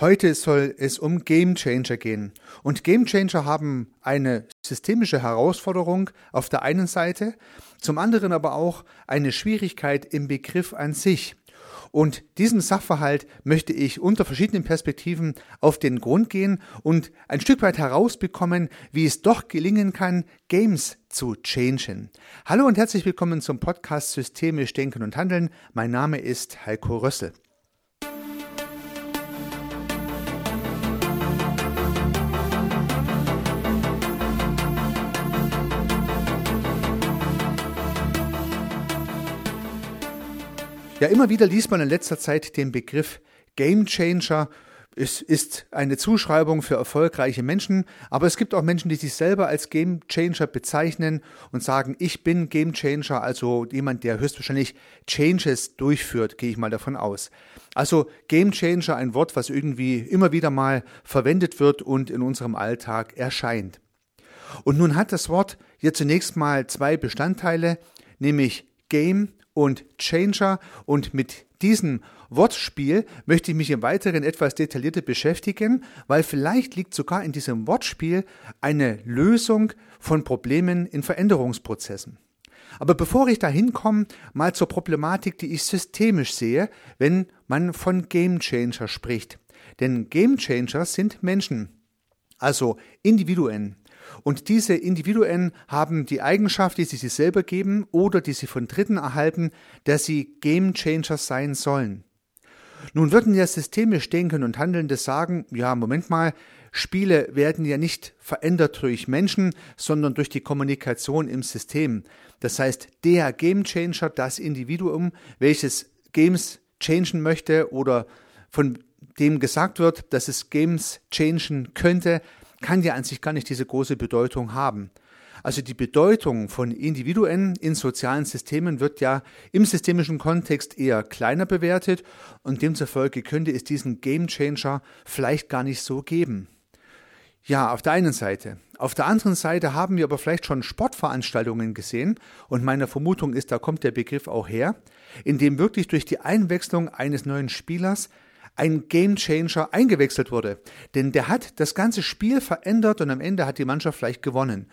Heute soll es um Game Changer gehen. Und Game Changer haben eine systemische Herausforderung auf der einen Seite, zum anderen aber auch eine Schwierigkeit im Begriff an sich. Und diesem Sachverhalt möchte ich unter verschiedenen Perspektiven auf den Grund gehen und ein Stück weit herausbekommen, wie es doch gelingen kann, Games zu changen. Hallo und herzlich willkommen zum Podcast Systemisch Denken und Handeln. Mein Name ist Heiko Rössel. Ja, immer wieder liest man in letzter Zeit den Begriff Game Changer. Es ist eine Zuschreibung für erfolgreiche Menschen, aber es gibt auch Menschen, die sich selber als Game Changer bezeichnen und sagen, ich bin Game Changer, also jemand, der höchstwahrscheinlich Changes durchführt, gehe ich mal davon aus. Also Game Changer, ein Wort, was irgendwie immer wieder mal verwendet wird und in unserem Alltag erscheint. Und nun hat das Wort hier zunächst mal zwei Bestandteile, nämlich Game und Changer und mit diesem Wortspiel möchte ich mich im Weiteren etwas detaillierter beschäftigen, weil vielleicht liegt sogar in diesem Wortspiel eine Lösung von Problemen in Veränderungsprozessen. Aber bevor ich dahin komme, mal zur Problematik, die ich systemisch sehe, wenn man von Game Changer spricht. Denn Game Changer sind Menschen, also Individuen, und diese Individuen haben die Eigenschaft, die sie sich selber geben oder die sie von Dritten erhalten, dass sie Game Changers sein sollen. Nun würden ja systemisch Denken und Handelnde sagen, ja, Moment mal, Spiele werden ja nicht verändert durch Menschen, sondern durch die Kommunikation im System. Das heißt, der Game Changer, das Individuum, welches Games changen möchte oder von dem gesagt wird, dass es Games changen könnte, kann ja an sich gar nicht diese große Bedeutung haben. Also die Bedeutung von Individuen in sozialen Systemen wird ja im systemischen Kontext eher kleiner bewertet und demzufolge könnte es diesen Game Changer vielleicht gar nicht so geben. Ja, auf der einen Seite. Auf der anderen Seite haben wir aber vielleicht schon Sportveranstaltungen gesehen und meine Vermutung ist, da kommt der Begriff auch her, in dem wirklich durch die Einwechslung eines neuen Spielers ein Gamechanger eingewechselt wurde. Denn der hat das ganze Spiel verändert und am Ende hat die Mannschaft vielleicht gewonnen.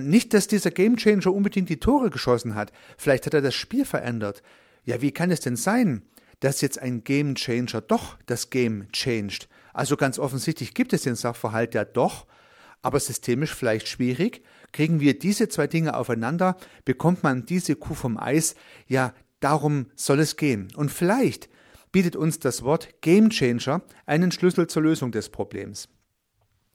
Nicht, dass dieser Gamechanger unbedingt die Tore geschossen hat. Vielleicht hat er das Spiel verändert. Ja, wie kann es denn sein, dass jetzt ein Gamechanger doch das Game changed? Also ganz offensichtlich gibt es den Sachverhalt ja doch, aber systemisch vielleicht schwierig. Kriegen wir diese zwei Dinge aufeinander, bekommt man diese Kuh vom Eis, ja, darum soll es gehen. Und vielleicht bietet uns das Wort Game Changer einen Schlüssel zur Lösung des Problems.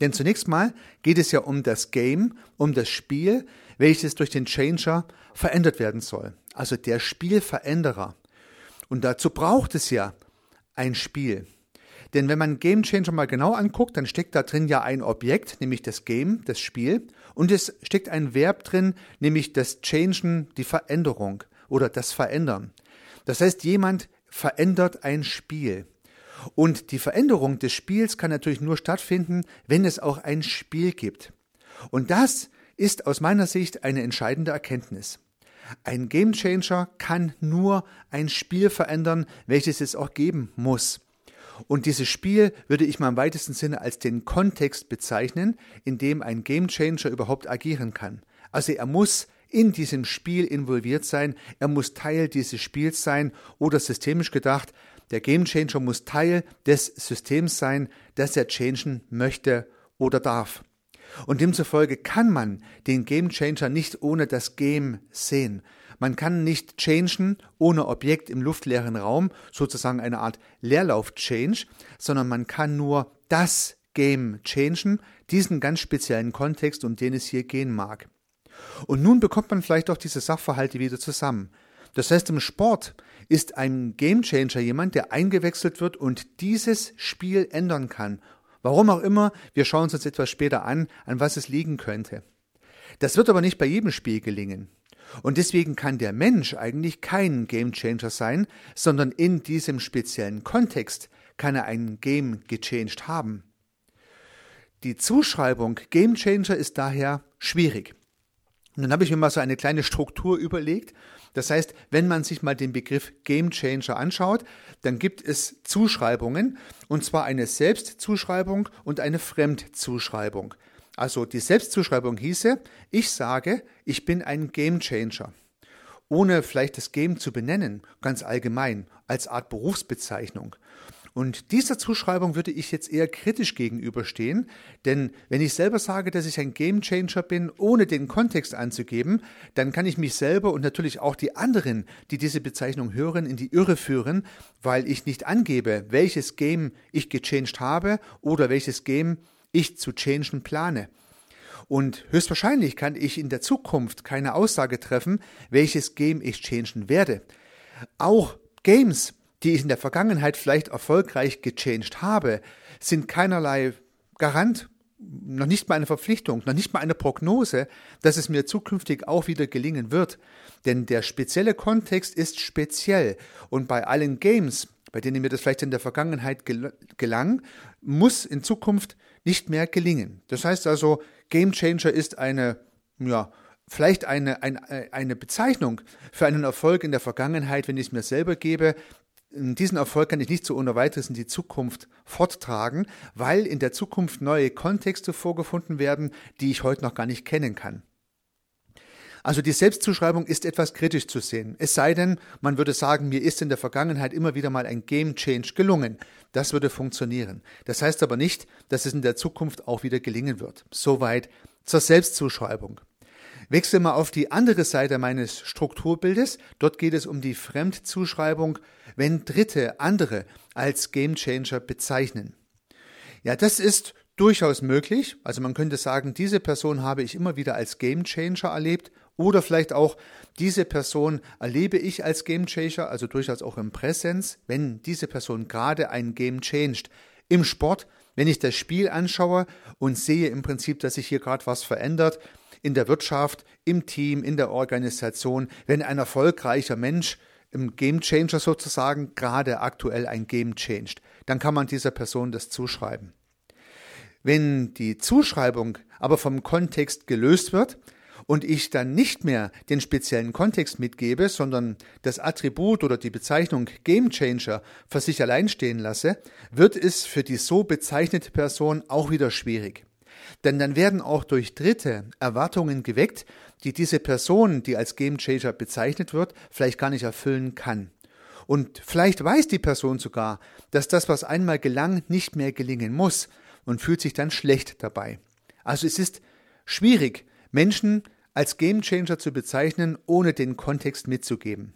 Denn zunächst mal geht es ja um das Game, um das Spiel, welches durch den Changer verändert werden soll. Also der Spielveränderer. Und dazu braucht es ja ein Spiel. Denn wenn man Game Changer mal genau anguckt, dann steckt da drin ja ein Objekt, nämlich das Game, das Spiel, und es steckt ein Verb drin, nämlich das Changen, die Veränderung oder das Verändern. Das heißt, jemand verändert ein Spiel. Und die Veränderung des Spiels kann natürlich nur stattfinden, wenn es auch ein Spiel gibt. Und das ist aus meiner Sicht eine entscheidende Erkenntnis. Ein Gamechanger kann nur ein Spiel verändern, welches es auch geben muss. Und dieses Spiel würde ich mal im weitesten Sinne als den Kontext bezeichnen, in dem ein Gamechanger überhaupt agieren kann. Also er muss in diesem Spiel involviert sein, er muss Teil dieses Spiels sein oder systemisch gedacht, der Gamechanger muss Teil des Systems sein, das er changen möchte oder darf. Und demzufolge kann man den Gamechanger nicht ohne das Game sehen. Man kann nicht changen ohne Objekt im luftleeren Raum, sozusagen eine Art Leerlauf-Change, sondern man kann nur das Game changen, diesen ganz speziellen Kontext, um den es hier gehen mag. Und nun bekommt man vielleicht auch diese Sachverhalte wieder zusammen. Das heißt, im Sport ist ein Gamechanger jemand, der eingewechselt wird und dieses Spiel ändern kann. Warum auch immer, wir schauen uns das etwas später an, an was es liegen könnte. Das wird aber nicht bei jedem Spiel gelingen. Und deswegen kann der Mensch eigentlich kein Gamechanger sein, sondern in diesem speziellen Kontext kann er ein Game gechanged haben. Die Zuschreibung Gamechanger ist daher schwierig. Und dann habe ich mir mal so eine kleine Struktur überlegt. Das heißt, wenn man sich mal den Begriff Game Changer anschaut, dann gibt es Zuschreibungen, und zwar eine Selbstzuschreibung und eine Fremdzuschreibung. Also die Selbstzuschreibung hieße, ich sage, ich bin ein Game Changer. Ohne vielleicht das Game zu benennen, ganz allgemein, als Art Berufsbezeichnung. Und dieser Zuschreibung würde ich jetzt eher kritisch gegenüberstehen, denn wenn ich selber sage, dass ich ein Gamechanger bin, ohne den Kontext anzugeben, dann kann ich mich selber und natürlich auch die anderen, die diese Bezeichnung hören, in die Irre führen, weil ich nicht angebe, welches Game ich gechanged habe oder welches Game ich zu changen plane. Und höchstwahrscheinlich kann ich in der Zukunft keine Aussage treffen, welches Game ich changen werde. Auch Games, die ich in der Vergangenheit vielleicht erfolgreich gechanged habe, sind keinerlei Garant, noch nicht mal eine Verpflichtung, noch nicht mal eine Prognose, dass es mir zukünftig auch wieder gelingen wird. Denn der spezielle Kontext ist speziell und bei allen Games, bei denen mir das vielleicht in der Vergangenheit gelang, muss in Zukunft nicht mehr gelingen. Das heißt also, Game Changer ist eine, ja, vielleicht eine, eine, eine Bezeichnung für einen Erfolg in der Vergangenheit, wenn ich es mir selber gebe, diesen Erfolg kann ich nicht so ohne weiteres in die Zukunft forttragen, weil in der Zukunft neue Kontexte vorgefunden werden, die ich heute noch gar nicht kennen kann. Also die Selbstzuschreibung ist etwas kritisch zu sehen. Es sei denn, man würde sagen, mir ist in der Vergangenheit immer wieder mal ein Game Change gelungen. Das würde funktionieren. Das heißt aber nicht, dass es in der Zukunft auch wieder gelingen wird. Soweit zur Selbstzuschreibung. Wechseln wir auf die andere Seite meines Strukturbildes. Dort geht es um die Fremdzuschreibung, wenn Dritte andere als Gamechanger bezeichnen. Ja, das ist durchaus möglich. Also man könnte sagen, diese Person habe ich immer wieder als Gamechanger erlebt oder vielleicht auch diese Person erlebe ich als Gamechanger, also durchaus auch im Präsenz, wenn diese Person gerade ein Game changed. Im Sport, wenn ich das Spiel anschaue und sehe im Prinzip, dass sich hier gerade was verändert, in der Wirtschaft, im Team, in der Organisation, wenn ein erfolgreicher Mensch im Game Changer sozusagen gerade aktuell ein Game changed, dann kann man dieser Person das zuschreiben. Wenn die Zuschreibung aber vom Kontext gelöst wird und ich dann nicht mehr den speziellen Kontext mitgebe, sondern das Attribut oder die Bezeichnung Game Changer für sich allein stehen lasse, wird es für die so bezeichnete Person auch wieder schwierig. Denn dann werden auch durch Dritte Erwartungen geweckt, die diese Person, die als Game Changer bezeichnet wird, vielleicht gar nicht erfüllen kann. Und vielleicht weiß die Person sogar, dass das, was einmal gelang, nicht mehr gelingen muss und fühlt sich dann schlecht dabei. Also es ist schwierig, Menschen als Game Changer zu bezeichnen, ohne den Kontext mitzugeben.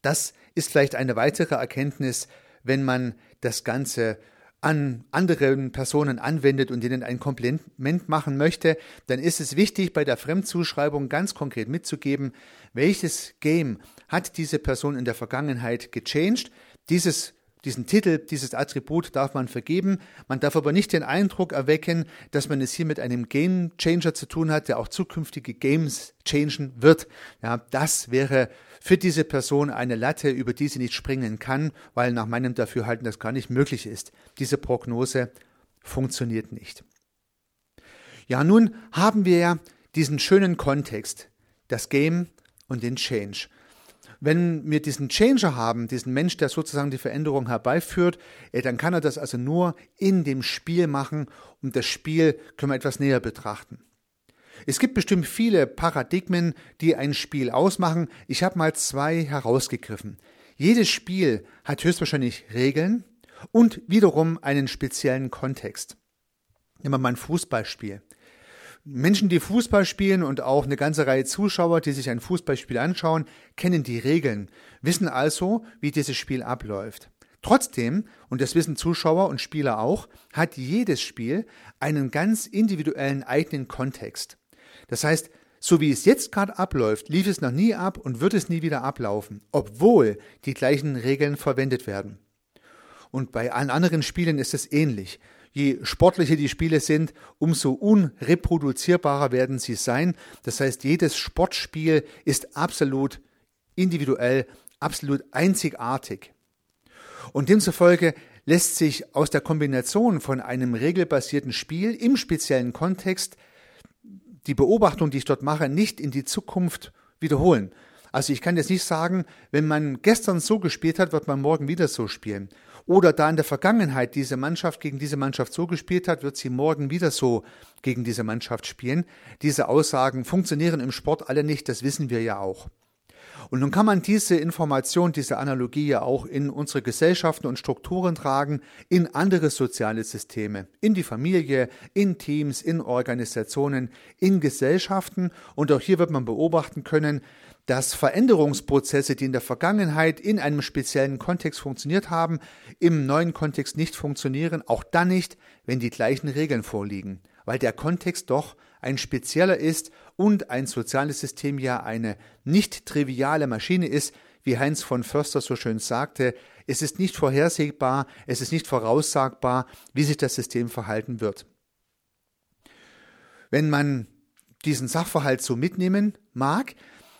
Das ist vielleicht eine weitere Erkenntnis, wenn man das Ganze an anderen Personen anwendet und ihnen ein Kompliment machen möchte, dann ist es wichtig, bei der Fremdzuschreibung ganz konkret mitzugeben, welches Game hat diese Person in der Vergangenheit gechanged. Dieses diesen Titel, dieses Attribut darf man vergeben. Man darf aber nicht den Eindruck erwecken, dass man es hier mit einem Game Changer zu tun hat, der auch zukünftige Games changen wird. Ja, das wäre für diese Person eine Latte, über die sie nicht springen kann, weil nach meinem Dafürhalten das gar nicht möglich ist. Diese Prognose funktioniert nicht. Ja, nun haben wir ja diesen schönen Kontext, das Game und den Change. Wenn wir diesen Changer haben, diesen Mensch, der sozusagen die Veränderung herbeiführt, dann kann er das also nur in dem Spiel machen und das Spiel können wir etwas näher betrachten. Es gibt bestimmt viele Paradigmen, die ein Spiel ausmachen. Ich habe mal zwei herausgegriffen. Jedes Spiel hat höchstwahrscheinlich Regeln und wiederum einen speziellen Kontext. Nehmen wir mal ein Fußballspiel. Menschen, die Fußball spielen und auch eine ganze Reihe Zuschauer, die sich ein Fußballspiel anschauen, kennen die Regeln, wissen also, wie dieses Spiel abläuft. Trotzdem, und das wissen Zuschauer und Spieler auch, hat jedes Spiel einen ganz individuellen eigenen Kontext. Das heißt, so wie es jetzt gerade abläuft, lief es noch nie ab und wird es nie wieder ablaufen, obwohl die gleichen Regeln verwendet werden. Und bei allen anderen Spielen ist es ähnlich. Je sportlicher die Spiele sind, umso unreproduzierbarer werden sie sein. Das heißt, jedes Sportspiel ist absolut individuell, absolut einzigartig. Und demzufolge lässt sich aus der Kombination von einem regelbasierten Spiel im speziellen Kontext die Beobachtung, die ich dort mache, nicht in die Zukunft wiederholen. Also ich kann jetzt nicht sagen, wenn man gestern so gespielt hat, wird man morgen wieder so spielen. Oder da in der Vergangenheit diese Mannschaft gegen diese Mannschaft so gespielt hat, wird sie morgen wieder so gegen diese Mannschaft spielen. Diese Aussagen funktionieren im Sport alle nicht, das wissen wir ja auch. Und nun kann man diese Information, diese Analogie ja auch in unsere Gesellschaften und Strukturen tragen, in andere soziale Systeme, in die Familie, in Teams, in Organisationen, in Gesellschaften. Und auch hier wird man beobachten können, dass Veränderungsprozesse, die in der Vergangenheit in einem speziellen Kontext funktioniert haben, im neuen Kontext nicht funktionieren, auch dann nicht, wenn die gleichen Regeln vorliegen, weil der Kontext doch ein spezieller ist und ein soziales System ja eine nicht triviale Maschine ist, wie Heinz von Förster so schön sagte, es ist nicht vorhersehbar, es ist nicht voraussagbar, wie sich das System verhalten wird. Wenn man diesen Sachverhalt so mitnehmen mag,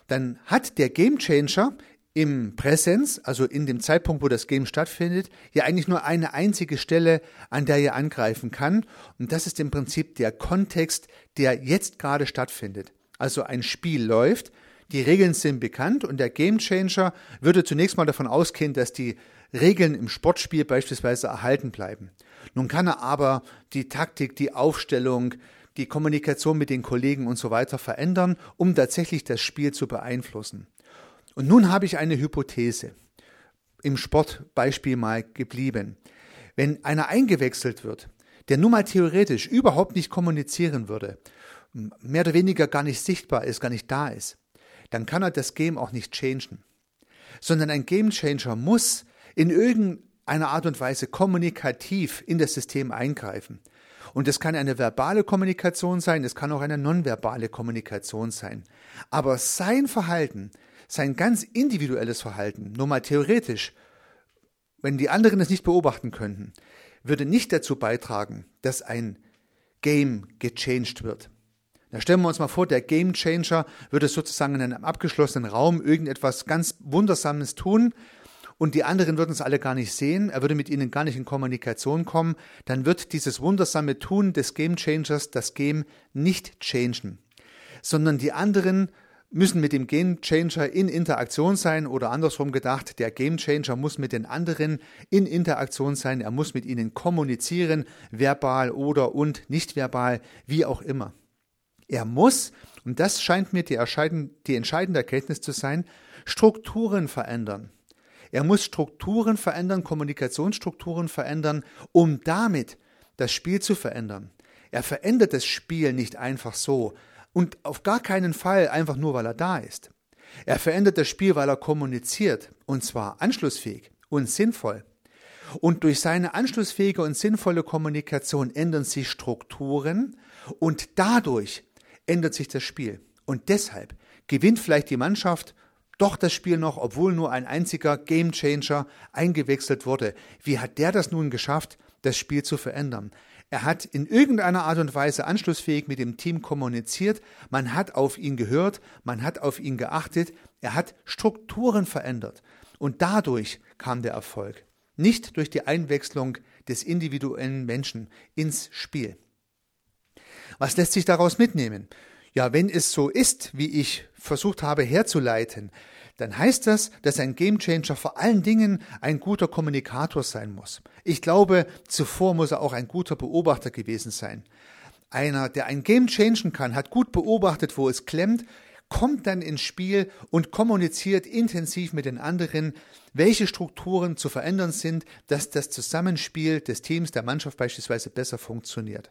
dann hat der Gamechanger im Präsens, also in dem Zeitpunkt, wo das Game stattfindet, ja eigentlich nur eine einzige Stelle, an der er angreifen kann. Und das ist im Prinzip der Kontext, der jetzt gerade stattfindet. Also ein Spiel läuft, die Regeln sind bekannt und der Gamechanger würde zunächst mal davon ausgehen, dass die Regeln im Sportspiel beispielsweise erhalten bleiben. Nun kann er aber die Taktik, die Aufstellung, die Kommunikation mit den Kollegen und so weiter verändern, um tatsächlich das Spiel zu beeinflussen. Und nun habe ich eine Hypothese, im Sportbeispiel mal geblieben. Wenn einer eingewechselt wird, der nun mal theoretisch überhaupt nicht kommunizieren würde, mehr oder weniger gar nicht sichtbar ist, gar nicht da ist, dann kann er das Game auch nicht changen. Sondern ein Game Changer muss in irgendeiner Art und Weise kommunikativ in das System eingreifen. Und es kann eine verbale Kommunikation sein, es kann auch eine nonverbale Kommunikation sein. Aber sein Verhalten, sein ganz individuelles Verhalten, nur mal theoretisch, wenn die anderen es nicht beobachten könnten, würde nicht dazu beitragen, dass ein Game gechanged wird. Da stellen wir uns mal vor, der Game Changer würde sozusagen in einem abgeschlossenen Raum irgendetwas ganz Wundersames tun und die anderen würden es alle gar nicht sehen, er würde mit ihnen gar nicht in Kommunikation kommen, dann wird dieses wundersame Tun des Game Changers das Game nicht changen, sondern die anderen müssen mit dem Game Changer in Interaktion sein oder andersrum gedacht, der Game Changer muss mit den anderen in Interaktion sein, er muss mit ihnen kommunizieren, verbal oder und nicht verbal, wie auch immer. Er muss, und das scheint mir die, die entscheidende Erkenntnis zu sein, Strukturen verändern. Er muss Strukturen verändern, Kommunikationsstrukturen verändern, um damit das Spiel zu verändern. Er verändert das Spiel nicht einfach so und auf gar keinen Fall einfach nur, weil er da ist. Er verändert das Spiel, weil er kommuniziert, und zwar anschlussfähig und sinnvoll. Und durch seine anschlussfähige und sinnvolle Kommunikation ändern sich Strukturen und dadurch ändert sich das Spiel. Und deshalb gewinnt vielleicht die Mannschaft doch das Spiel noch, obwohl nur ein einziger Gamechanger eingewechselt wurde. Wie hat der das nun geschafft, das Spiel zu verändern? Er hat in irgendeiner Art und Weise anschlussfähig mit dem Team kommuniziert, man hat auf ihn gehört, man hat auf ihn geachtet, er hat Strukturen verändert. Und dadurch kam der Erfolg. Nicht durch die Einwechslung des individuellen Menschen ins Spiel. Was lässt sich daraus mitnehmen? Ja, wenn es so ist, wie ich versucht habe herzuleiten, dann heißt das, dass ein Gamechanger vor allen Dingen ein guter Kommunikator sein muss. Ich glaube, zuvor muss er auch ein guter Beobachter gewesen sein. Einer, der ein Game changen kann, hat gut beobachtet, wo es klemmt, kommt dann ins Spiel und kommuniziert intensiv mit den anderen, welche Strukturen zu verändern sind, dass das Zusammenspiel des Teams, der Mannschaft beispielsweise besser funktioniert.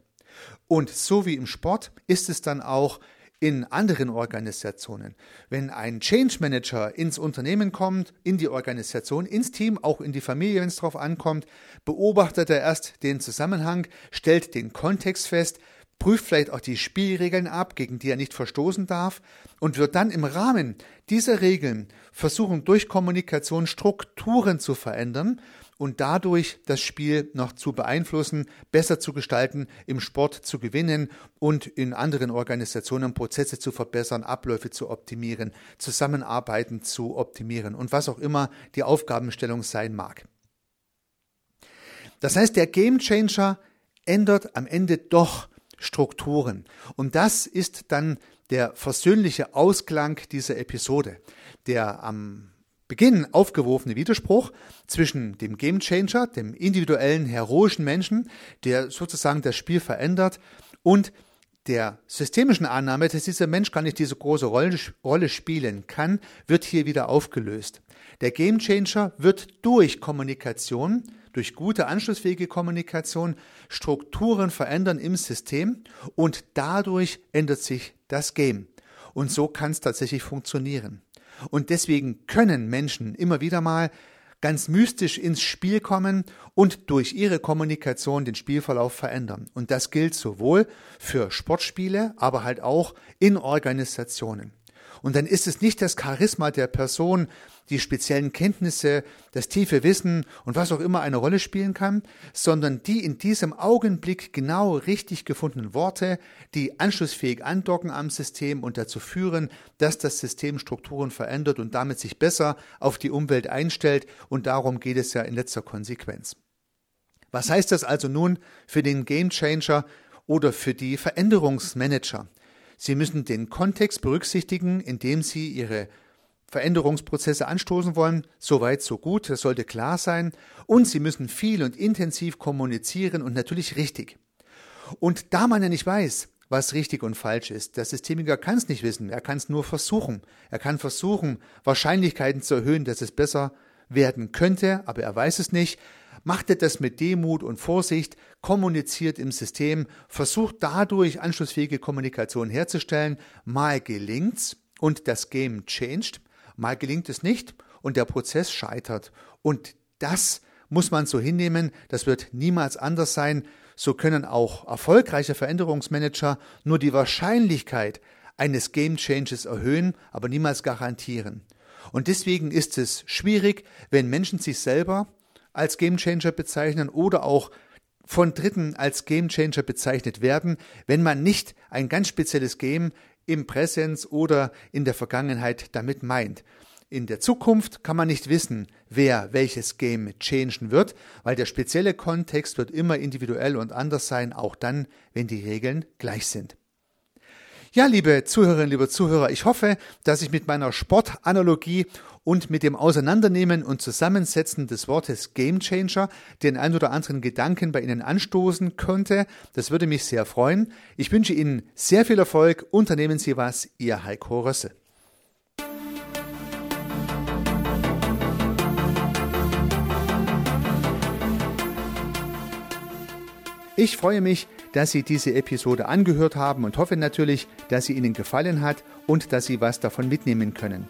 Und so wie im Sport ist es dann auch in anderen Organisationen. Wenn ein Change Manager ins Unternehmen kommt, in die Organisation, ins Team, auch in die Familie, wenn es darauf ankommt, beobachtet er erst den Zusammenhang, stellt den Kontext fest, prüft vielleicht auch die Spielregeln ab, gegen die er nicht verstoßen darf, und wird dann im Rahmen dieser Regeln versuchen, durch Kommunikation Strukturen zu verändern und dadurch das Spiel noch zu beeinflussen, besser zu gestalten, im Sport zu gewinnen und in anderen Organisationen Prozesse zu verbessern, Abläufe zu optimieren, Zusammenarbeiten zu optimieren und was auch immer die Aufgabenstellung sein mag. Das heißt, der Game Changer ändert am Ende doch Strukturen. Und das ist dann der versöhnliche Ausklang dieser Episode. Der am Beginn aufgeworfene Widerspruch zwischen dem Gamechanger, dem individuellen, heroischen Menschen, der sozusagen das Spiel verändert, und der systemischen Annahme, dass dieser Mensch gar nicht diese große Rolle, Rolle spielen kann, wird hier wieder aufgelöst. Der Gamechanger wird durch Kommunikation, durch gute anschlussfähige Kommunikation Strukturen verändern im System und dadurch ändert sich das Game. Und so kann es tatsächlich funktionieren. Und deswegen können Menschen immer wieder mal ganz mystisch ins Spiel kommen und durch ihre Kommunikation den Spielverlauf verändern. Und das gilt sowohl für Sportspiele, aber halt auch in Organisationen. Und dann ist es nicht das Charisma der Person, die speziellen Kenntnisse, das tiefe Wissen und was auch immer eine Rolle spielen kann, sondern die in diesem Augenblick genau richtig gefundenen Worte, die anschlussfähig andocken am System und dazu führen, dass das System Strukturen verändert und damit sich besser auf die Umwelt einstellt. Und darum geht es ja in letzter Konsequenz. Was heißt das also nun für den Gamechanger oder für die Veränderungsmanager? Sie müssen den Kontext berücksichtigen, in dem Sie Ihre Veränderungsprozesse anstoßen wollen. Soweit, so gut, das sollte klar sein. Und Sie müssen viel und intensiv kommunizieren und natürlich richtig. Und da man ja nicht weiß, was richtig und falsch ist, der Systemiker kann es nicht wissen, er kann es nur versuchen. Er kann versuchen, Wahrscheinlichkeiten zu erhöhen, dass es besser werden könnte, aber er weiß es nicht macht er das mit Demut und Vorsicht, kommuniziert im System, versucht dadurch anschlussfähige Kommunikation herzustellen. Mal gelingt's und das Game changed, mal gelingt es nicht und der Prozess scheitert. Und das muss man so hinnehmen, das wird niemals anders sein. So können auch erfolgreiche Veränderungsmanager nur die Wahrscheinlichkeit eines Game Changes erhöhen, aber niemals garantieren. Und deswegen ist es schwierig, wenn Menschen sich selber als Gamechanger bezeichnen oder auch von Dritten als Gamechanger bezeichnet werden, wenn man nicht ein ganz spezielles Game im Präsens oder in der Vergangenheit damit meint. In der Zukunft kann man nicht wissen, wer welches Game changen wird, weil der spezielle Kontext wird immer individuell und anders sein, auch dann, wenn die Regeln gleich sind. Ja, liebe Zuhörerinnen, liebe Zuhörer, ich hoffe, dass ich mit meiner Sportanalogie und mit dem Auseinandernehmen und Zusammensetzen des Wortes Gamechanger den ein oder anderen Gedanken bei Ihnen anstoßen könnte. Das würde mich sehr freuen. Ich wünsche Ihnen sehr viel Erfolg. Unternehmen Sie was, Ihr Heiko Rösse. Ich freue mich, dass Sie diese Episode angehört haben und hoffe natürlich, dass sie Ihnen gefallen hat und dass Sie was davon mitnehmen können.